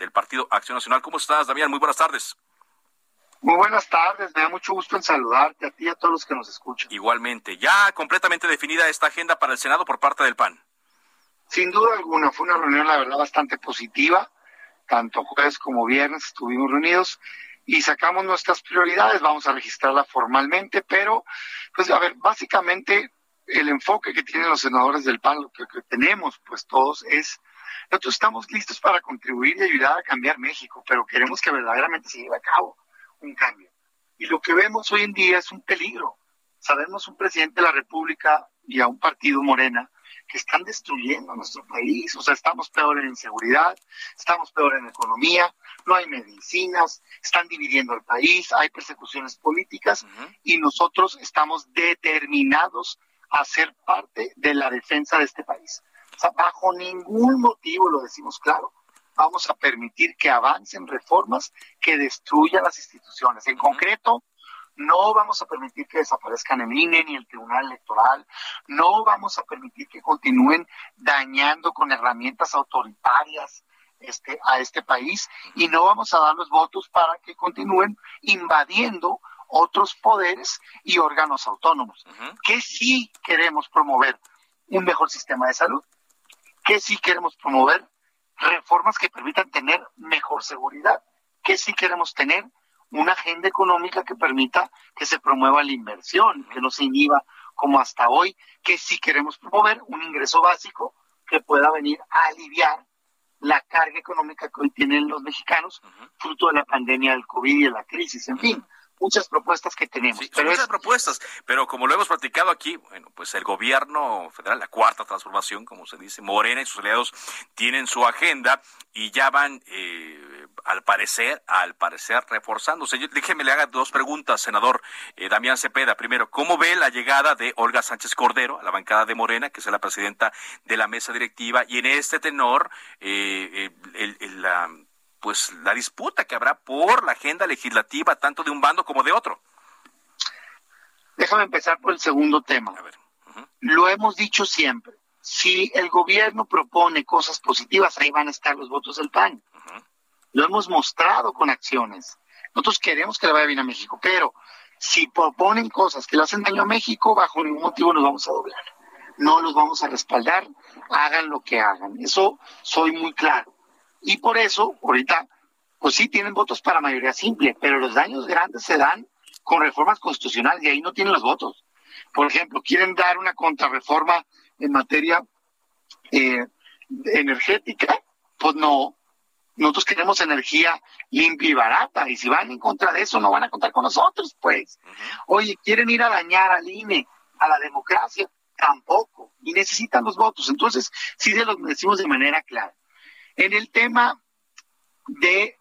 del Partido Acción Nacional. ¿Cómo estás, Damián? Muy buenas tardes. Muy buenas tardes, me da mucho gusto en saludarte a ti y a todos los que nos escuchan. Igualmente, ya completamente definida esta agenda para el Senado por parte del PAN. Sin duda alguna, fue una reunión, la verdad, bastante positiva. Tanto jueves como viernes estuvimos reunidos y sacamos nuestras prioridades. Vamos a registrarla formalmente, pero, pues, a ver, básicamente el enfoque que tienen los senadores del PAN, lo que, que tenemos, pues todos, es nosotros estamos listos para contribuir y ayudar a cambiar México, pero queremos que verdaderamente se lleve a cabo un cambio. Y lo que vemos hoy en día es un peligro. Sabemos un presidente de la República y a un partido morena que están destruyendo nuestro país. O sea, estamos peor en inseguridad, estamos peor en economía, no hay medicinas, están dividiendo el país, hay persecuciones políticas y nosotros estamos determinados a ser parte de la defensa de este país. O sea, bajo ningún motivo, lo decimos claro, vamos a permitir que avancen reformas que destruyan las instituciones. En concreto, no vamos a permitir que desaparezcan el INE ni el Tribunal Electoral, no vamos a permitir que continúen dañando con herramientas autoritarias este, a este país y no vamos a dar los votos para que continúen invadiendo otros poderes y órganos autónomos. Que sí queremos promover un mejor sistema de salud, que sí queremos promover reformas que permitan tener mejor seguridad, que sí queremos tener una agenda económica que permita que se promueva la inversión, que no se inhiba como hasta hoy, que sí queremos promover un ingreso básico que pueda venir a aliviar la carga económica que hoy tienen los mexicanos, fruto de la pandemia del COVID y de la crisis, en fin muchas propuestas que tenemos. Sí, pero muchas propuestas, pero como lo hemos platicado aquí, bueno, pues el gobierno federal, la cuarta transformación, como se dice, Morena y sus aliados tienen su agenda y ya van, eh, al parecer, al parecer reforzándose. Yo, déjeme le haga dos preguntas, senador eh, Damián Cepeda. Primero, ¿cómo ve la llegada de Olga Sánchez Cordero a la bancada de Morena, que es la presidenta de la mesa directiva? Y en este tenor, eh, el, el, la pues la disputa que habrá por la agenda legislativa tanto de un bando como de otro. Déjame empezar por el segundo tema. A ver. Lo hemos dicho siempre. Si el gobierno propone cosas positivas, ahí van a estar los votos del PAN. Lo hemos mostrado con acciones. Nosotros queremos que le vaya bien a México, pero si proponen cosas que le hacen daño a México, bajo ningún motivo nos vamos a doblar. No los vamos a respaldar, hagan lo que hagan. Eso soy muy claro. Y por eso, ahorita, pues sí tienen votos para mayoría simple, pero los daños grandes se dan con reformas constitucionales y ahí no tienen los votos. Por ejemplo, quieren dar una contrarreforma en materia eh, energética, pues no. Nosotros queremos energía limpia y barata, y si van en contra de eso, no van a contar con nosotros, pues. Oye, quieren ir a dañar al INE, a la democracia, tampoco, y necesitan los votos. Entonces, sí se los decimos de manera clara. En el tema de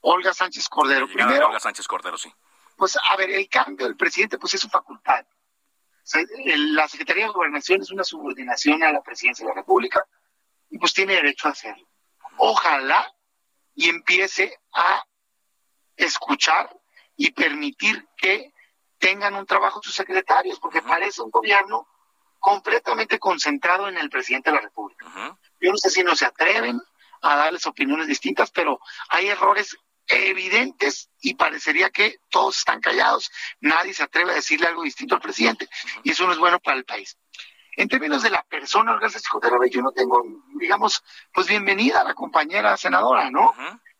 Olga Sánchez Cordero. Primero, Olga Sánchez Cordero, sí. Pues, a ver, el cambio del presidente, pues es su facultad. la Secretaría de Gobernación es una subordinación a la presidencia de la República y pues tiene derecho a hacerlo. Ojalá y empiece a escuchar y permitir que tengan un trabajo sus secretarios, porque parece un gobierno completamente concentrado en el presidente de la República. Yo no sé si no se atreven a darles opiniones distintas, pero hay errores evidentes y parecería que todos están callados, nadie se atreve a decirle algo distinto al presidente y eso no es bueno para el país. En términos de la persona, Olga Sánchez yo no tengo, digamos, pues bienvenida a la compañera senadora, ¿no?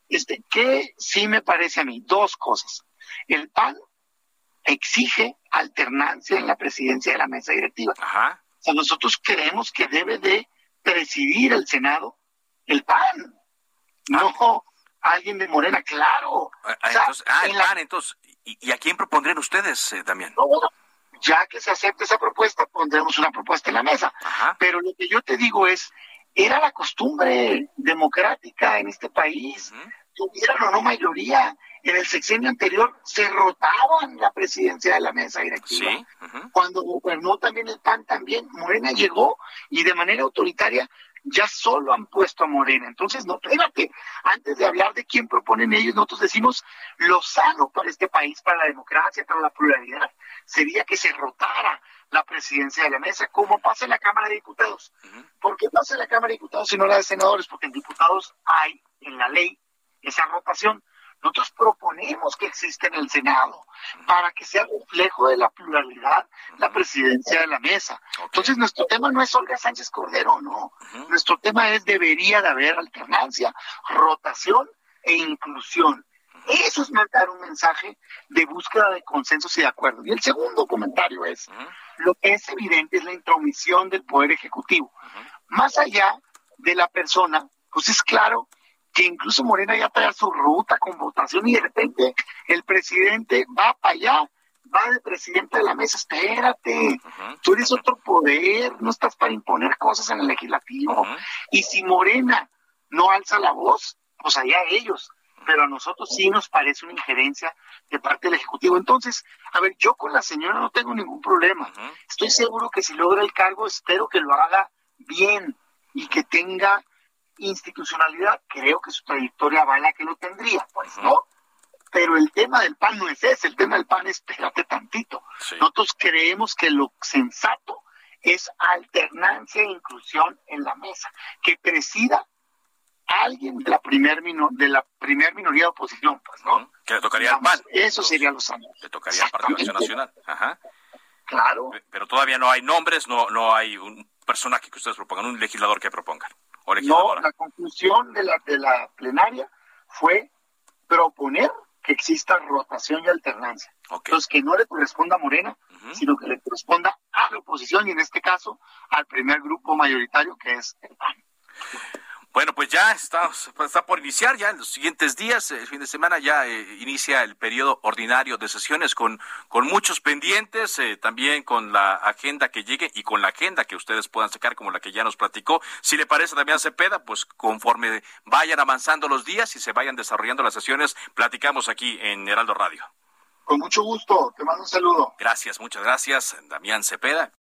Este, que sí me parece a mí, dos cosas. El PAN exige alternancia en la presidencia de la mesa directiva. O sea, nosotros creemos que debe de presidir el Senado el PAN, no alguien de Morena, claro. Ah, entonces, ah, el PAN, entonces, ¿y, a quién propondrían ustedes eh, también? No, ya que se acepte esa propuesta, pondremos una propuesta en la mesa. Pero lo que yo te digo es, era la costumbre democrática en este país, tuvieran o no mayoría. En el sexenio anterior se rotaban la presidencia de la mesa directiva. Cuando gobernó también el PAN, también Morena llegó y de manera autoritaria ya solo han puesto a Morena. Entonces, no, espérate, antes de hablar de quién proponen ellos, nosotros decimos lo sano para este país, para la democracia, para la pluralidad, sería que se rotara la presidencia de la mesa, como pasa en la Cámara de Diputados. ¿Por qué pasa en la Cámara de Diputados y no la de senadores? Porque en diputados hay en la ley esa rotación. Nosotros proponemos que exista en el Senado para que sea reflejo de la pluralidad la presidencia de la mesa. Entonces, nuestro tema no es Olga Sánchez Cordero, no. Nuestro tema es debería de haber alternancia, rotación e inclusión. Eso es mandar un mensaje de búsqueda de consensos y de acuerdo. Y el segundo comentario es, lo que es evidente es la intromisión del Poder Ejecutivo. Más allá de la persona, pues es claro que incluso Morena ya trae su ruta con votación y de repente el presidente va para allá, va de presidente de la mesa, espérate, tú eres otro poder, no estás para imponer cosas en el legislativo. Y si Morena no alza la voz, pues allá ellos. Pero a nosotros sí nos parece una injerencia de parte del Ejecutivo. Entonces, a ver, yo con la señora no tengo ningún problema. Estoy seguro que si logra el cargo, espero que lo haga bien y que tenga institucionalidad, creo que su trayectoria vale que lo tendría, pues no. Pero el tema del PAN no es ese, el tema del PAN es espérate tantito. Nosotros creemos que lo sensato es alternancia e inclusión en la mesa, que presida alguien de la primer de la primer minoría de oposición, pues, ¿no? Que le tocaría al PAN. Eso sería los años. Le tocaría al Partido Nacional. Ajá. Claro. Pero todavía no hay nombres, no, no hay un personaje que ustedes propongan, un legislador que propongan. No, la conclusión de la, de la plenaria fue proponer que exista rotación y alternancia. Entonces, que no le corresponda a Morena, sino que le corresponda a la oposición y en este caso al primer grupo mayoritario que es el PAN. Bueno, pues ya está, está por iniciar, ya en los siguientes días, el fin de semana ya eh, inicia el periodo ordinario de sesiones con, con muchos pendientes, eh, también con la agenda que llegue y con la agenda que ustedes puedan sacar, como la que ya nos platicó. Si le parece también a Cepeda, pues conforme vayan avanzando los días y se vayan desarrollando las sesiones, platicamos aquí en Heraldo Radio. Con mucho gusto, te mando un saludo. Gracias, muchas gracias, Damián Cepeda.